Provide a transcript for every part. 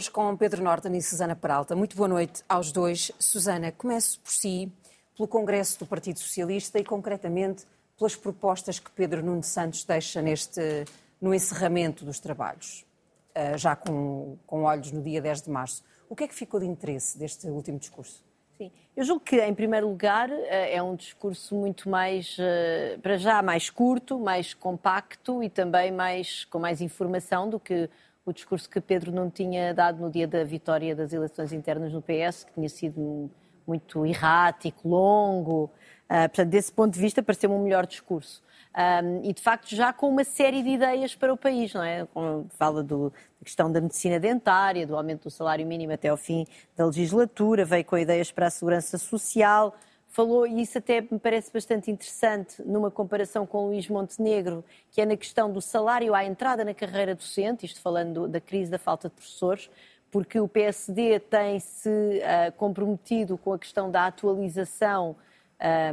hoje com Pedro Norton e Susana Peralta. Muito boa noite aos dois. Susana, começo por si, pelo Congresso do Partido Socialista e, concretamente, pelas propostas que Pedro Nuno Santos deixa neste, no encerramento dos trabalhos, eh, já com, com olhos no dia 10 de março. O que é que ficou de interesse deste último discurso? Sim. Eu julgo que, em primeiro lugar, eh, é um discurso muito mais, eh, para já, mais curto, mais compacto e também mais, com mais informação do que o discurso que Pedro não tinha dado no dia da vitória das eleições internas no PS, que tinha sido muito errático, longo. Uh, portanto, desse ponto de vista, pareceu-me um melhor discurso. Um, e, de facto, já com uma série de ideias para o país, não é? Fala do, da questão da medicina dentária, do aumento do salário mínimo até ao fim da legislatura, veio com ideias para a segurança social, falou, e isso até me parece bastante interessante, numa comparação com Luís Montenegro, que é na questão do salário à entrada na carreira docente, isto falando da crise da falta de professores, porque o PSD tem-se uh, comprometido com a questão da atualização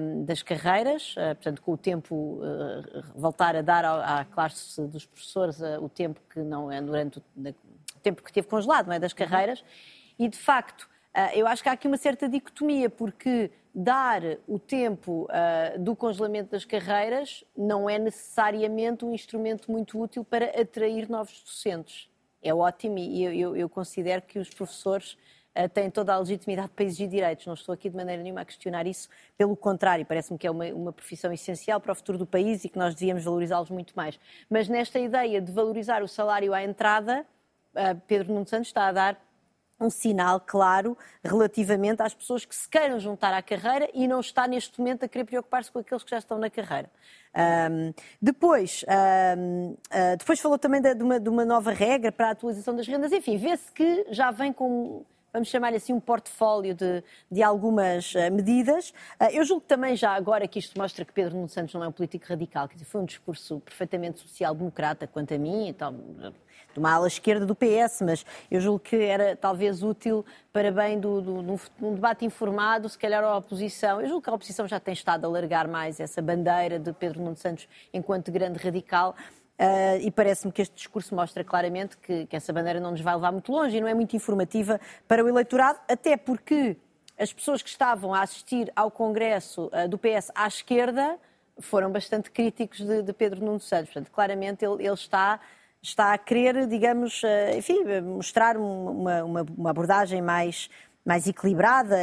um, das carreiras, uh, portanto, com o tempo, uh, voltar a dar à, à classe dos professores o tempo que não é durante o, o, tempo que teve congelado, não é, das carreiras, e de facto, eu acho que há aqui uma certa dicotomia, porque dar o tempo uh, do congelamento das carreiras não é necessariamente um instrumento muito útil para atrair novos docentes. É ótimo e eu, eu, eu considero que os professores uh, têm toda a legitimidade para exigir direitos. Não estou aqui de maneira nenhuma a questionar isso. Pelo contrário, parece-me que é uma, uma profissão essencial para o futuro do país e que nós devíamos valorizá-los muito mais. Mas nesta ideia de valorizar o salário à entrada, uh, Pedro Nuno Santos está a dar um sinal claro relativamente às pessoas que se queiram juntar à carreira e não está neste momento a querer preocupar-se com aqueles que já estão na carreira. Um, depois, um, uh, ah, depois falou também de, de, uma, de uma nova regra para a atualização das rendas. Enfim, vê-se que já vem com vamos chamar assim, um portfólio de, de algumas uh, medidas. Uh, eu julgo também já agora que isto mostra que Pedro Nuno Santos não é um político radical, que foi um discurso perfeitamente social-democrata quanto a mim, então, de uma ala esquerda do PS, mas eu julgo que era talvez útil para bem do, um debate informado, se calhar a oposição. Eu julgo que a oposição já tem estado a largar mais essa bandeira de Pedro Nuno Santos enquanto grande radical. Uh, e parece-me que este discurso mostra claramente que, que, essa bandeira não nos vai levar muito longe e não é muito informativa para o eleitorado, até porque as pessoas que estavam a assistir ao Congresso uh, do PS à esquerda foram bastante críticos de, de Pedro Nuno Santos. Portanto, claramente ele, ele está está a querer, digamos, uh, enfim, mostrar uma, uma, uma abordagem mais mais equilibrada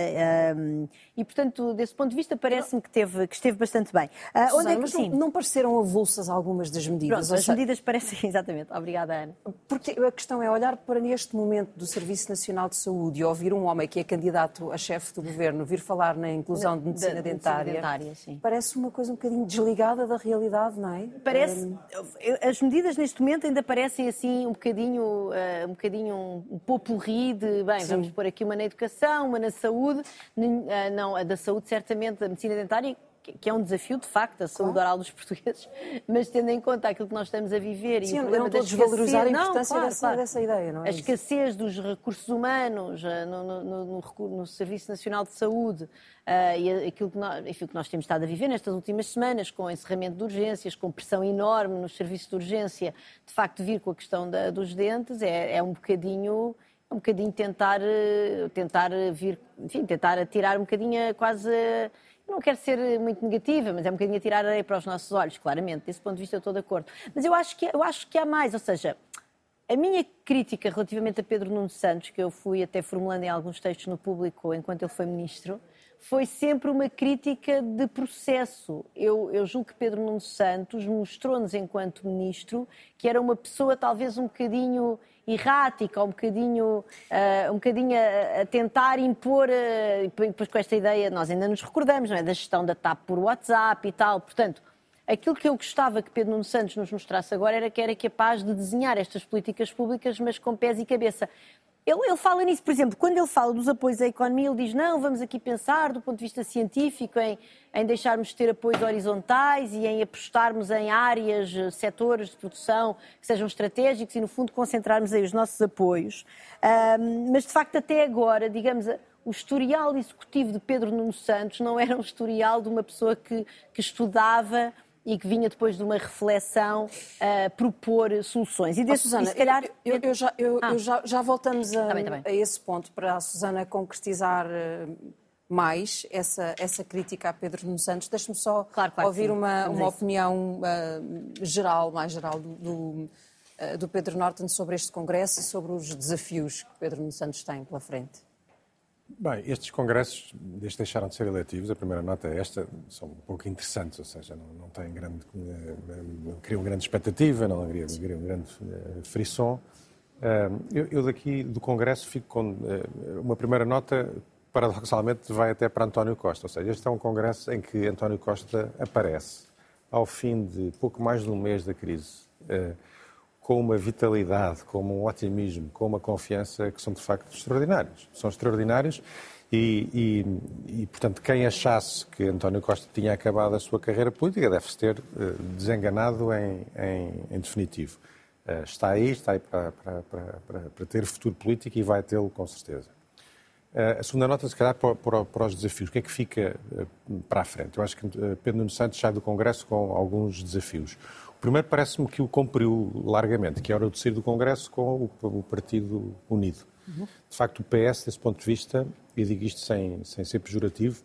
um, e, portanto, desse ponto de vista, parece-me que, teve, que esteve bastante bem. Uh, Susana, onde é que, sim. Não, não pareceram avulsas algumas das medidas? Pronto, as medidas parecem, exatamente. Obrigada, Ana. Porque a questão é olhar para neste momento do Serviço Nacional de Saúde e ouvir um homem que é candidato a chefe do governo vir falar na inclusão de medicina, de, dentária. dentária parece uma coisa um bocadinho desligada da realidade, não é? Parece. Um... As medidas neste momento ainda parecem assim um bocadinho, uh, um bocadinho um, um de, bem, sim. vamos pôr aqui uma na educação educação, uma na saúde, ah, não, a da saúde certamente, a medicina dentária, que é um desafio de facto, a saúde claro. oral dos portugueses, mas tendo em conta aquilo que nós estamos a viver Sim, e o problema da desvalorizar a importância não, claro, dessa, claro. dessa, ideia, não é? A escassez dos recursos humanos uh, no, no, no, no, Serviço Nacional de Saúde uh, e aquilo que, nós, enfim, que nós temos estado a viver nestas últimas semanas, com encerramento de urgências, com pressão enorme nos serviços de urgência, de facto vir com a questão da, dos dentes, é, é um bocadinho um bocadinho tentar, eh, tentar vir, enfim, tentar tirar um bocadinho quase. Não quero ser muito negativa, mas é um bocadinho tirar areia para os nossos olhos, claramente. Desse ponto de vista, eu estou de acordo. Mas eu acho que, eu acho que há mais, ou seja, a minha crítica relativamente a Pedro Nuno Santos, que eu fui até formulando em alguns textos no público enquanto ele foi ministro, foi sempre uma crítica de processo. Eu, eu julgo que Pedro Nuno Santos mostrou-nos, enquanto ministro, que era uma pessoa talvez um bocadinho errática, um bocadinho, uh, um bocadinho a, a tentar impor, uh, depois com esta ideia, nós ainda nos recordamos, não é? da gestão da TAP por WhatsApp e tal. Portanto, aquilo que eu gostava que Pedro Nuno Santos nos mostrasse agora era que era capaz de desenhar estas políticas públicas, mas com pés e cabeça. Ele, ele, fala nisso, por exemplo, quando ele fala dos apoios à economia, ele diz: não, vamos aqui pensar do ponto de vista científico em, em deixarmos de ter apoios horizontais e em apostarmos em áreas, eh, setores de produção que sejam estratégicos e, no fundo, concentrarmos aí os nossos apoios. Um, mas, de facto, até agora, digamos, o historial executivo de Pedro Nuno Santos não era um historial de uma pessoa que, que estudava e que vinha depois de uma reflexão uh, propor soluções. E, desse, oh, Susana, e se calhar... eu, eu, já, eu, ah. eu já, já, voltamos a, tá bem, tá bem. a, esse ponto para a Susana concretizar mais essa, essa crítica a Pedro Nuno Santos. Deixe-me só claro, claro ouvir uma, uma opinião uh, geral, mais geral, do, do, uh, do Pedro Norton sobre este Congresso e sobre os desafios que Pedro Nuno Santos tem pela frente. Bem, estes congressos, desde deixaram de ser eletivos, a primeira nota é esta, são um pouco interessantes, ou seja, não, não têm grande, não eh, criam grande expectativa, não criam, grande uh, frisson. Eu, eu, daqui do congresso fico com uma primeira nota paradoxalmente, vai até para António Costa. Ou seja, este é um congresso em que António Costa aparece ao fim de pouco mais de um mês da crise, eh, com uma vitalidade, com um otimismo, com uma confiança que são de facto extraordinários. São extraordinários e, e, e, portanto, quem achasse que António Costa tinha acabado a sua carreira política deve-se ter eh, desenganado em, em, em definitivo. Eh, está aí, está aí para, para, para, para ter futuro político e vai tê-lo com certeza. Eh, a segunda nota, se calhar, para, para, para, os desafios. O que é que fica para a frente? Eu acho que Pedro Nuno Santos sai do Congresso com alguns desafios. Primeiro parece-me que o cumpriu largamente, que era o de sair do Congresso com o, Partido Unido. Uhum. De facto, o PS, desse ponto de vista, e digo isto sem, sem ser pejorativo,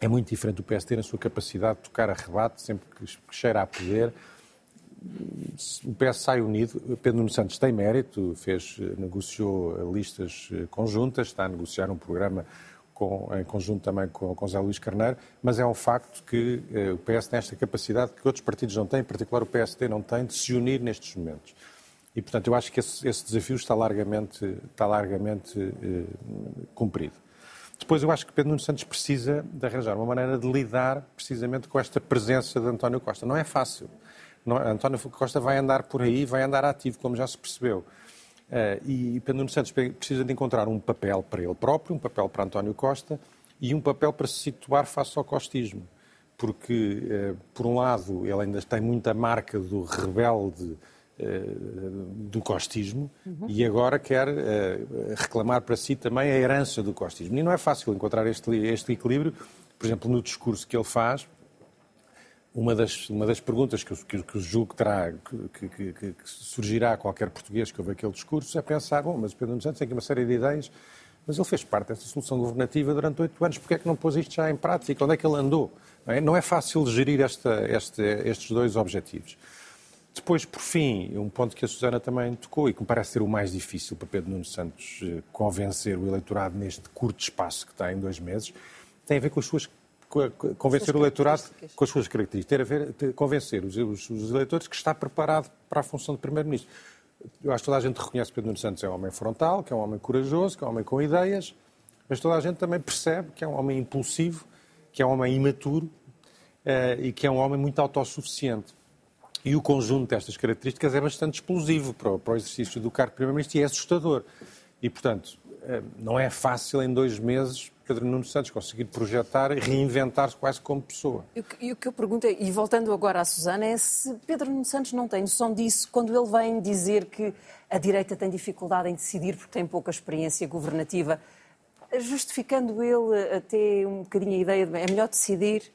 é muito diferente do PS ter a sua capacidade de tocar a rebate sempre que cheira a poder, o PS sai unido. Pedro Nuno Santos tem mérito, fez, negociou listas conjuntas, está a negociar um programa com, em conjunto também com, com Zé Luís Carneiro, mas é um facto que eh, o PS tem esta capacidade que outros partidos não têm, em particular o PSD não tem, de se unir nestes momentos. E, portanto, eu acho que esse, esse desafio está largamente, está largamente eh, cumprido. Depois, eu acho que Pedro Nuno Santos precisa de arranjar uma maneira de lidar precisamente com esta presença de António Costa. Não é fácil. António Costa vai andar por aí, vai andar ativo, como já se percebeu. Uh, e Pedro Nuno Santos precisa de encontrar um papel para ele próprio, um papel para António Costa e um papel para se situar face ao costismo. Porque, uh, por um lado, ele ainda tem muita marca do rebelde uh, do costismo uhum. e agora quer reclamar para si também a herança do costismo. E não é fácil encontrar este, este equilíbrio. Por exemplo, no discurso que ele faz, uma das, uma das perguntas que, que, que julgo que, terá, que, que, que, surgirá a qualquer português que ouve aquele discurso é pensar, bom, mas o Pedro Nunes Santos tem aqui uma série de ideias, mas ele fez parte dessa solução governativa durante oito anos, porque é que não pôs isto já em prática? Onde é que ele andou? Não é, não é fácil gerir esta, este, estes dois objetivos. Depois, por fim, um ponto que a Susana também tocou e que me parece ser o mais difícil para Pedro Nuno Santos eh, convencer o eleitorado neste curto espaço que tem, dois meses, tem a ver com as suas convencer o eleitorado com as suas características, ter a ver, ter, convencer os, os, os, eleitores que está preparado para a função de Primeiro-Ministro. Eu acho que toda a gente reconhece que Pedro Nuno Santos é um homem frontal, que é um homem corajoso, que é um homem com ideias, mas toda a gente também percebe que é um homem impulsivo, que é um homem imaturo uh, e que é um homem muito autossuficiente. E o conjunto destas características é bastante explosivo para o, para o exercício do cargo de Primeiro-Ministro e é assustador. E, portanto, não é fácil em dois meses Pedro Nuno Santos conseguir projetar e reinventar-se quase como pessoa. E o que eu pergunto, é, e voltando agora à Susana, é se Pedro Nuno Santos não tem noção disso quando ele vem dizer que a direita tem dificuldade em decidir porque tem pouca experiência governativa, justificando ele até um bocadinho a ideia de é melhor decidir,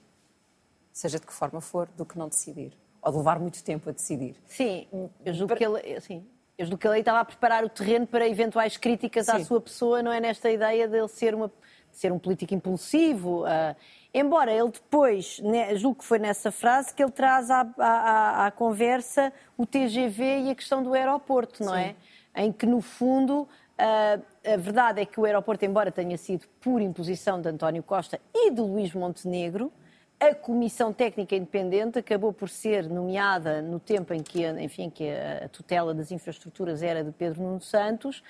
seja de que forma for, do que não decidir. Ou de levar muito tempo a decidir. Sim, eu julgo que ele, sim, eu julgo que ele estava a preparar o terreno para eventuais críticas Sim. à sua pessoa, não é nesta ideia de ele ser uma ser um político impulsivo. Uh, embora ele depois, né, julgo que foi nessa frase, que ele traz à, à, à, conversa o TGV e a questão do aeroporto, não é? Sim. é? Em que, no fundo, uh, a verdade é que o aeroporto, embora tenha sido por imposição de António Costa e de Luís Montenegro, a Comissão Técnica Independente acabou por ser nomeada no tempo em que, enfim, que a tutela das infraestruturas era de Pedro Nuno Santos,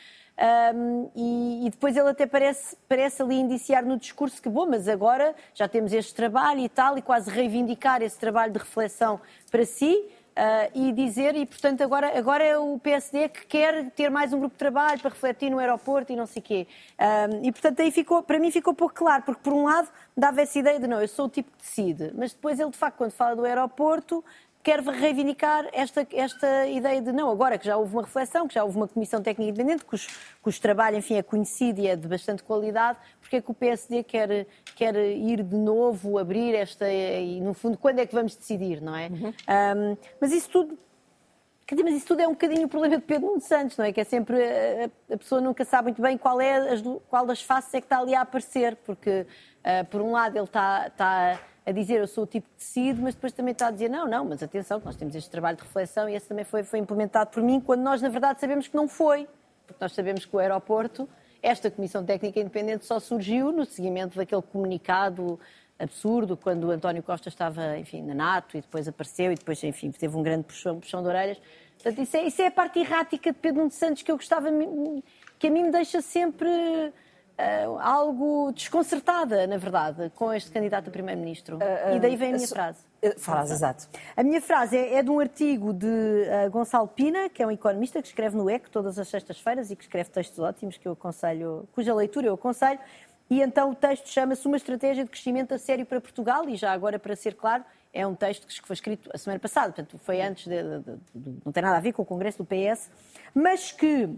um, e, e, depois ele até parece, parece ali indiciar no discurso que, bom, mas agora já temos este trabalho e tal, e quase reivindicar esse trabalho de reflexão para si. Uh, e dizer, e portanto agora, agora é o PSD que quer ter mais um grupo de trabalho para refletir no aeroporto e não sei quê. e portanto aí ficou, para mim ficou pouco claro, porque por um lado dava essa ideia de não, eu sou o tipo que decide, mas depois ele de facto quando fala do aeroporto quer reivindicar esta, esta ideia de não, agora que já houve uma reflexão, que já houve uma comissão técnica independente, cujo, cujo trabalho, enfim, é conhecido e é de bastante qualidade, porque é que o PSD quer, quer ir de novo abrir esta, e no fundo, quando é que vamos decidir, não é? Uhum. Um, mas isso tudo mas isso tudo é um bocadinho o problema de Pedro Nuno Santos, não é? Que é sempre a, a pessoa nunca sabe muito bem qual é as, qual das faces é que está ali a aparecer, porque uh, por um lado ele está, está a dizer eu sou o tipo que decido, mas depois também está a dizer não, não, mas atenção, nós temos este trabalho de reflexão e esse também foi, foi implementado por mim, quando nós na verdade sabemos que não foi, porque nós sabemos que o aeroporto, esta Comissão Técnica Independente só surgiu no seguimento daquele comunicado absurdo quando o António Costa estava, enfim, na NATO e depois apareceu e depois, enfim, teve um grande puxão, puxão de orelhas. Portanto, isso é, isso é a parte errática de Pedro Nuno Santos que eu gostava, que a mim me deixa sempre uh, algo desconcertada, na verdade, com este candidato a primeiro-ministro. Uh, uh, e daí vem a minha frase. Frase, exato. A minha frase é, é de um artigo de Gonçalo Pina, que é um economista que escreve no ECO todas as sextas-feiras e que escreve textos ótimos que eu aconselho, cuja leitura eu aconselho. E então o texto chama-se Uma Estratégia de Crescimento a Sério para Portugal, e já agora, para ser claro, é um texto que foi escrito a semana passada, portanto, foi antes, de, de, de, não tem nada a ver com o Congresso do PS, mas que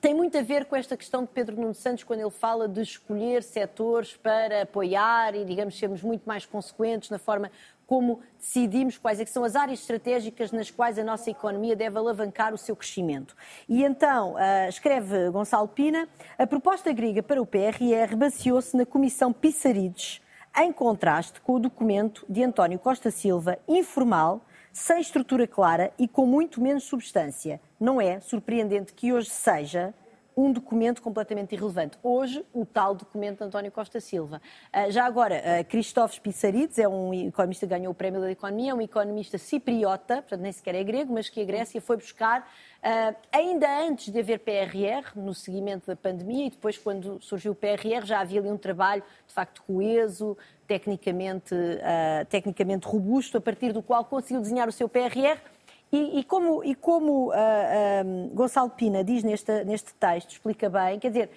tem muito a ver com esta questão de Pedro Nuno Santos quando ele fala de escolher setores para apoiar e, digamos, sermos muito mais consequentes na forma como decidimos quais é são as áreas estratégicas nas quais a nossa economia deve alavancar o seu crescimento. E então, uh, escreve Gonçalo Pina, a proposta grega para o PRR baseou-se na Comissão Pissarides, em contraste com o documento de António Costa Silva, informal, sem estrutura clara e com muito menos substância. Não é surpreendente que hoje seja um documento completamente irrelevante. Hoje, o tal documento de António Costa Silva. Uh, já agora, uh, Cristóvão Pissarides é um economista que ganhou o Prémio da Economia, é um economista cipriota, portanto nem sequer é grego, mas que a Grécia foi buscar uh, ainda antes de haver PRR, no seguimento da pandemia, e depois quando surgiu o PRR já havia ali um trabalho, de facto, coeso, tecnicamente, tecnicamente robusto, a partir do qual conseguiu desenhar o seu PRR, e, e, como, e como uh, uh, Gonçalo Pina diz neste, neste texto, explica bem, quer dizer,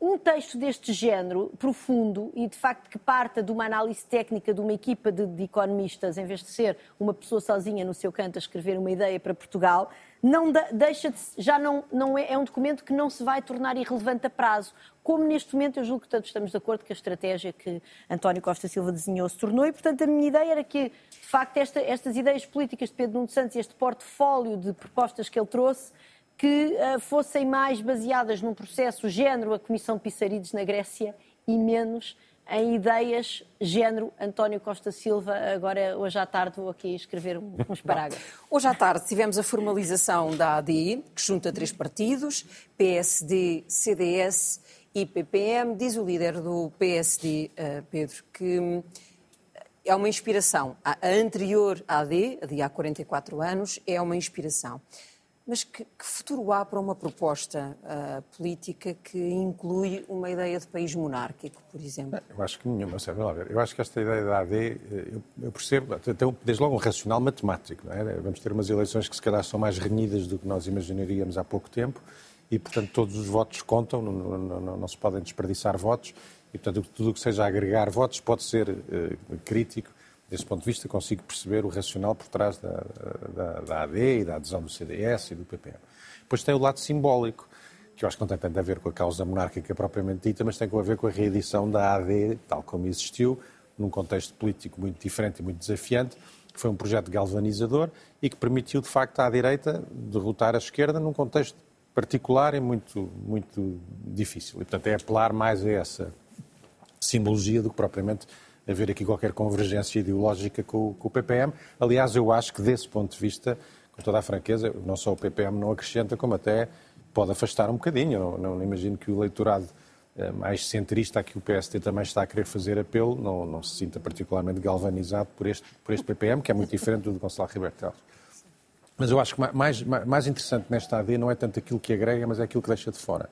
um texto deste género, profundo e de facto que parta de uma análise técnica de uma equipa de, de, economistas, em vez de ser uma pessoa sozinha no seu canto a escrever uma ideia para Portugal, não deixa de, já não, não é, é um documento que não se vai tornar irrelevante a prazo. Como neste momento eu julgo que todos estamos de acordo que a estratégia que António Costa Silva desenhou se tornou e, portanto, a minha ideia era que, de facto, esta, estas ideias políticas de Pedro Nuno Santos e este portfólio de propostas que ele trouxe que uh, fossem mais baseadas num processo género a Comissão de Pissarides na Grécia e menos em ideias género António Costa Silva. Agora, hoje à tarde, vou aqui escrever uns parágrafos. Hoje à tarde tivemos a formalização da ADI, que junta três partidos, PSD, CDS e PPM. Diz o líder do PSD, uh, Pedro, que hum, é uma inspiração. A anterior AD, a de há 44 anos, é uma inspiração. Mas que, que, futuro há para uma proposta uh, política que inclui uma ideia de país monárquico, por exemplo? Eu acho que nenhuma, sabe lá ver. Eu acho que esta ideia da AD, eh, eu, eu percebo, tem desde logo um racional matemático. É? Vamos ter umas eleições que se calhar são mais renhidas do que nós imaginaríamos há pouco tempo e, portanto, todos os votos contam, não, não, não, não se podem desperdiçar votos e, portanto, tudo o que seja agregar votos pode ser uh, crítico desse ponto de vista, consigo perceber o racional por trás da, da, da AD e da adesão do CDS e do PPM. Depois tem o lado simbólico, que eu acho que não tem tanto a ver com a causa monárquica propriamente dita, mas tem a ver com a reedição da AD, tal como existiu, num contexto político muito diferente e muito desafiante, que foi um projeto galvanizador e que permitiu, de facto, à direita derrotar a esquerda num contexto particular e muito, muito difícil. E, portanto, é apelar mais a essa simbologia do que propriamente haver aqui qualquer convergência ideológica com, com, o PPM. Aliás, eu acho que desse ponto de vista, com toda a franqueza, não só o PPM não acrescenta, como até pode afastar um bocadinho. Não, não, não imagino que o eleitorado eh, mais centrista a que o PST também está a querer fazer apelo não, não se sinta particularmente galvanizado por este, por este PPM, que é muito diferente do de Gonçalo Ribeiro Teles. Mas eu acho que mais, mais interessante nesta AD não é tanto aquilo que agrega, mas é aquilo que deixa de fora.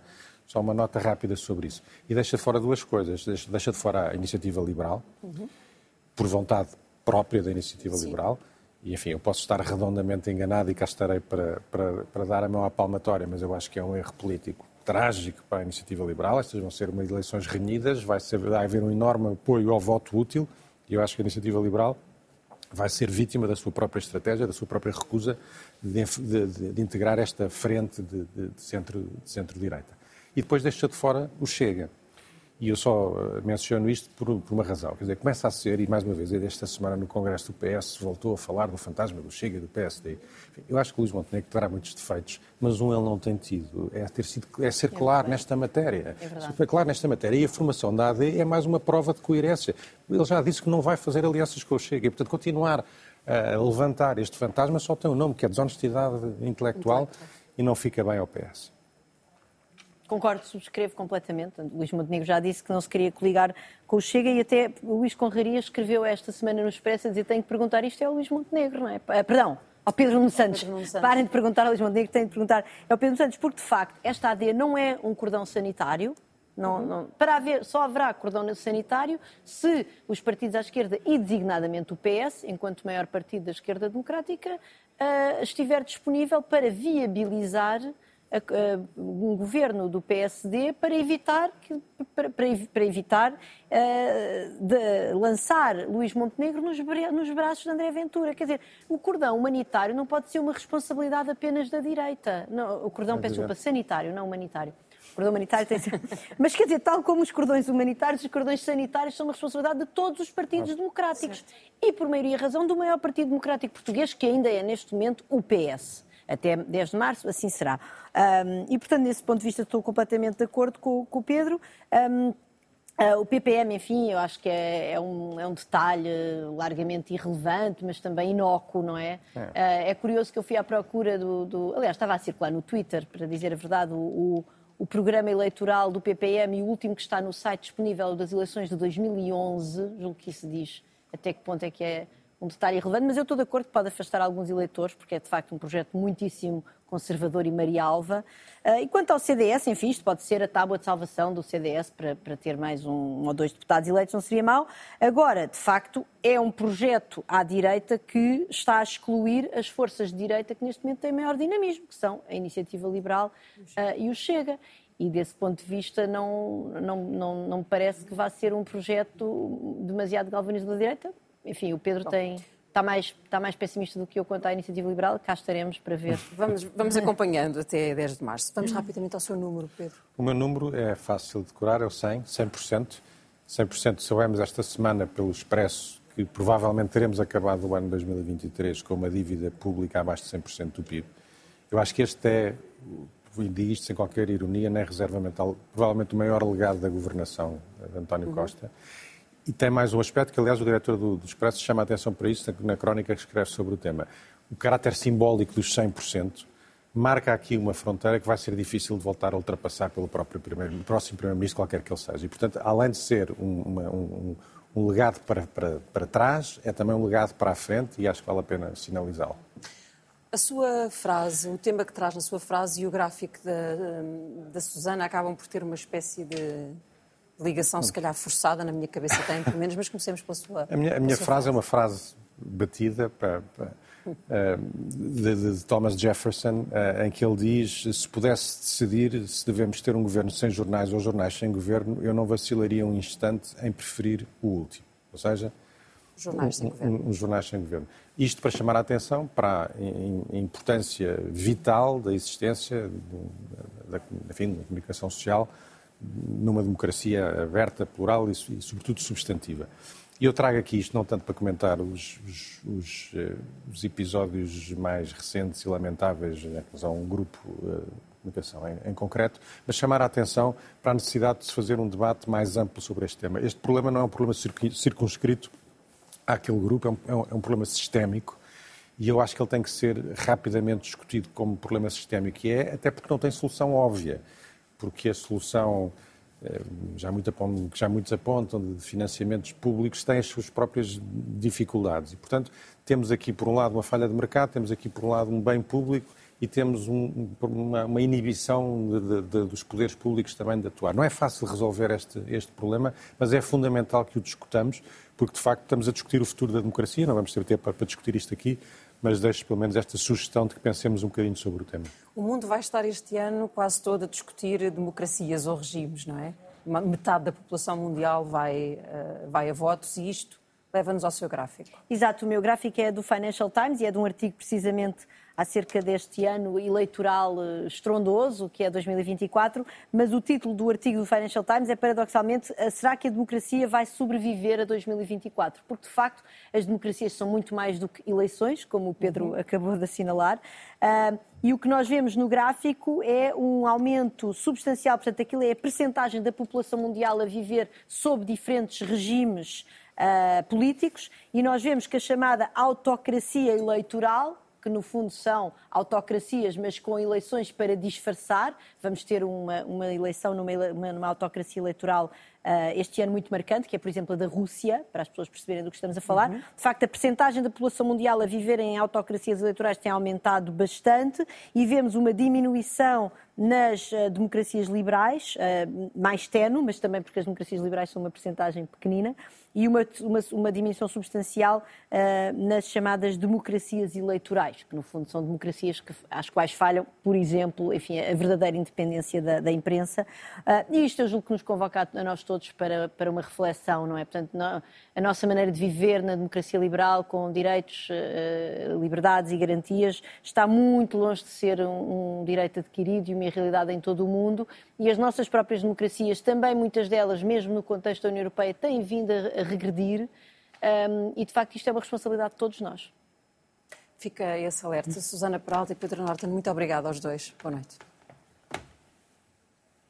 Só uma nota rápida sobre isso. E deixa de fora duas coisas. Deixa, de fora a iniciativa liberal, uhum. por vontade própria da iniciativa Sim. liberal. E, enfim, eu posso estar redondamente enganado e cá estarei para, para, para dar a mão à palmatória, mas eu acho que é um erro político trágico para a iniciativa liberal. Estas vão ser umas eleições renhidas, vai, ser, vai haver um enorme apoio ao voto útil, e eu acho que a iniciativa liberal vai ser vítima da sua própria estratégia, da sua própria recusa de, de, de integrar esta frente de, de centro-direita. E depois deixa de fora o Chega. E eu só eh, menciono isto por, por, uma razão. Quer dizer, começa a ser, e mais uma vez, esta semana no Congresso do PS voltou a falar do fantasma do Chega e do PSD. Eu acho que o Luís Montenegro terá muitos defeitos, mas um ele não tem tido. É, ter sido, é ser é claro nesta matéria. É ser claro nesta matéria. E a formação da AD é mais uma prova de coerência. Ele já disse que não vai fazer alianças com o Chega. E, portanto, continuar a levantar este fantasma só tem um nome, que é desonestidade intelectual, intelectual. e não fica bem ao PS. Concordo, subscrevo completamente. O Luís Montenegro já disse que não se queria coligar com o Chega e até o Luís Conraria escreveu esta semana no Expresso a dizer tenho que perguntar isto é ao Luís Montenegro, não é? Ah, perdão, ao Pedro Nuno Santos. Santos. Parem de perguntar ao Luís Montenegro, têm de perguntar ao Pedro Nuno Santos, porque de facto esta AD não é um cordão sanitário, não, uhum. não, para haver, só haverá cordão sanitário se os partidos à esquerda, e designadamente o PS, enquanto maior partido da esquerda democrática, uh, estiver disponível para viabilizar um governo do PSD para evitar, que, para, para evitar uh, de lançar Luís Montenegro nos, nos braços de André Ventura. Quer dizer, o cordão humanitário não pode ser uma responsabilidade apenas da direita. Não, o cordão, peço desculpa, sanitário, não humanitário. O cordão humanitário tem Mas quer dizer, tal como os cordões humanitários, os cordões sanitários são uma responsabilidade de todos os partidos ah, democráticos. Certo. E por maioria razão do maior partido democrático português, que ainda é neste momento o PS até 10 de março, assim será. Um, e, portanto, nesse ponto de vista, estou completamente de acordo com, com o Pedro. Um, uh, ah, o PPM, enfim, eu acho que é, é, um, é, um, detalhe largamente irrelevante, mas também inócuo, não é? É, uh, é curioso que eu fui à procura do, do, Aliás, estava a circular no Twitter, para dizer a verdade, o, o, o, programa eleitoral do PPM e o último que está no site disponível das eleições de 2011, julgo que isso diz até que ponto é que é um detalhe irrelevante, mas eu estou de acordo que pode afastar alguns eleitores, porque é de facto um projeto muitíssimo conservador e Maria Alva. Uh, e quanto ao CDS, enfim, isto pode ser a tábua de salvação do CDS para, para ter mais um, um, ou dois deputados eleitos, não seria mau. Agora, de facto, é um projeto à direita que está a excluir as forças de direita que neste momento têm maior dinamismo, que são a Iniciativa Liberal uh, e o Chega. E desse ponto de vista, não, não, não, não me parece que vá ser um projeto demasiado galvanizador da direita, enfim, o Pedro Bom. tem está mais, está mais pessimista do que eu quanto à iniciativa liberal, cá estaremos para ver. Vamos, vamos acompanhando até 10 de março. Vamos rapidamente ao seu número, Pedro. O meu número é fácil de decorar, é o 100, 100%. 100% soubemos esta semana pelo Expresso que provavelmente teremos acabado o ano 2023 com uma dívida pública abaixo de 100% do PIB. Eu acho que este é, digo isto sem qualquer ironia, nem reserva mental, provavelmente o maior legado da governação de António uhum. E tem mais um aspecto que, aliás, o diretor do, do Expresso chama a atenção para isso na, crónica que escreve sobre o tema. O caráter simbólico dos 100% marca aqui uma fronteira que vai ser difícil de voltar a ultrapassar pelo próprio primeiro, próximo Primeiro-Ministro, qualquer que ele seja. E, portanto, além de ser um, uma, um, um legado para, para, para trás, é também um legado para a frente e acho que vale a pena sinalizá-lo. A sua frase, o tema que traz na sua frase e o gráfico da, da Susana acabam por ter uma espécie de ligação, se calhar forçada, na minha cabeça tem, pelo menos, mas comecemos pela sua. A minha, a minha frase, é uma frase batida para, para, uh, de, de, Thomas Jefferson, uh, em que ele diz: se pudesse decidir se devemos ter um governo sem jornais ou jornais sem governo, eu não vacilaria um instante em preferir o último. Ou seja, jornais sem um, governo. Um, um jornais sem governo. Isto para chamar a atenção para a importância vital da existência da, enfim, da comunicação social numa democracia aberta, plural e, e, sobretudo, substantiva. E eu trago aqui isto não tanto para comentar os, os, os, eh, os episódios mais recentes e lamentáveis em relação a um grupo uh, de comunicação em, em, concreto, mas chamar a atenção para a necessidade de se fazer um debate mais amplo sobre este tema. Este problema não é um problema circunscrito àquele grupo, é um, é um, é um problema sistémico e eu acho que ele tem que ser rapidamente discutido como problema sistémico, e é até porque não tem solução óbvia porque a solução, eh, já, muito apontam, já muitos apontam, de financiamentos públicos, tem as suas próprias dificuldades. E, portanto, temos aqui, por um lado, uma falha de mercado, temos aqui, por um lado, um bem público e temos um, uma, uma, inibição de, de, dos poderes públicos também de atuar. Não é fácil resolver este, este problema, mas é fundamental que o discutamos, porque de facto estamos a discutir o futuro da democracia, não vamos ter tempo para, para discutir isto aqui, mas deixo pelo menos esta sugestão de que pensemos um bocadinho sobre o tema. O mundo vai estar este ano quase todo a discutir democracias ou regimes, não é? Metade da população mundial vai, uh, vai a votos e isto leva-nos ao seu gráfico. Exato, o meu gráfico é do Financial Times e é de um artigo precisamente acerca deste ano eleitoral eh, estrondoso, que é 2024, mas o título do artigo do Financial Times é paradoxalmente eh, será que a democracia vai sobreviver a 2024? Porque de facto as democracias são muito mais do que eleições, como o Pedro uhum. acabou de assinalar. Uh, e o que nós vemos no gráfico é um aumento substancial, portanto, aquilo é a percentagem da população mundial a viver sob diferentes regimes uh, políticos, e nós vemos que a chamada autocracia eleitoral, que no fundo são autocracias, mas com eleições para disfarçar. Vamos ter uma, uma eleição numa, numa autocracia eleitoral este ano muito marcante, que é, por exemplo, a da Rússia, para as pessoas perceberem do que estamos a falar. Uhum. De facto, a percentagem da população mundial a viver em autocracias eleitorais tem aumentado bastante e vemos uma diminuição nas uh, democracias liberais, uh, mais tenue, mas também porque as democracias liberais são uma percentagem pequenina, e uma, uma, uma dimensão substancial nas chamadas democracias eleitorais, que no fundo são democracias que, às quais falham, por exemplo, enfim, a verdadeira independência da, da imprensa. e isto eu julgo que nos convoca a nós todos para, para uma reflexão, não é? Portanto, não, a nossa maneira de viver na democracia liberal, com direitos, liberdades e garantias, está muito longe de ser um, um direito adquirido e uma realidade em todo o mundo e as nossas próprias democracias, também muitas delas, mesmo no contexto da União Europeia, têm vindo a regredir um, e de facto isto é uma responsabilidade de todos nós. Fica esse alerta. Susana Peralta e Pedro Norton, muito obrigada aos dois. Boa noite.